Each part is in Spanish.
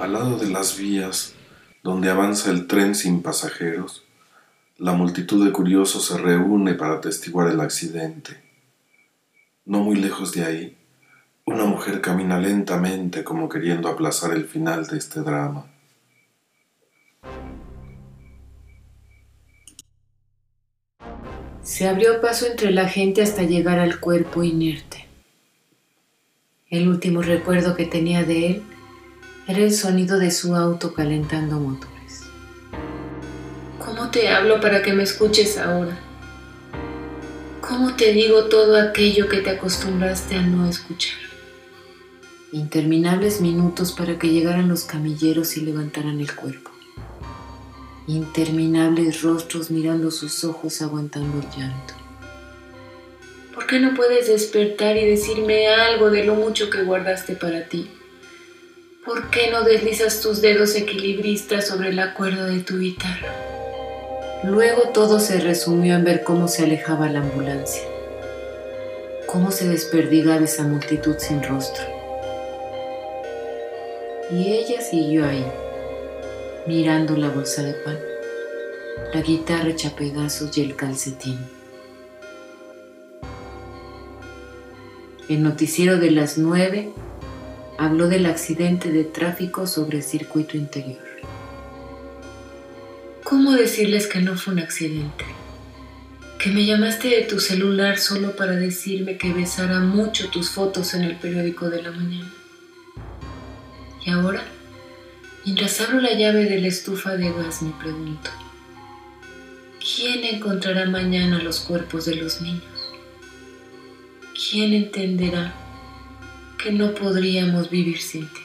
Al lado de las vías, donde avanza el tren sin pasajeros, la multitud de curiosos se reúne para atestiguar el accidente. No muy lejos de ahí, una mujer camina lentamente como queriendo aplazar el final de este drama. Se abrió paso entre la gente hasta llegar al cuerpo inerte. El último recuerdo que tenía de él era el sonido de su auto calentando motores. ¿Cómo te hablo para que me escuches ahora? ¿Cómo te digo todo aquello que te acostumbraste a no escuchar? Interminables minutos para que llegaran los camilleros y levantaran el cuerpo. Interminables rostros mirando sus ojos aguantando el llanto. ¿Por qué no puedes despertar y decirme algo de lo mucho que guardaste para ti? ¿Por qué no deslizas tus dedos equilibristas sobre la cuerda de tu guitarra? Luego todo se resumió en ver cómo se alejaba la ambulancia, cómo se desperdigaba esa multitud sin rostro. Y ella siguió ahí, mirando la bolsa de pan, la guitarra hecha pedazos y el calcetín. El noticiero de las nueve habló del accidente de tráfico sobre el circuito interior. ¿Cómo decirles que no fue un accidente? Que me llamaste de tu celular solo para decirme que besara mucho tus fotos en el periódico de la mañana. Y ahora, mientras abro la llave de la estufa de gas, me pregunto, ¿quién encontrará mañana los cuerpos de los niños? ¿Quién entenderá que no podríamos vivir sin ti?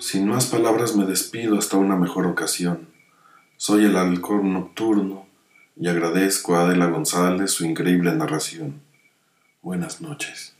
Sin más palabras me despido hasta una mejor ocasión. Soy el halcón nocturno y agradezco a Adela González su increíble narración. Buenas noches.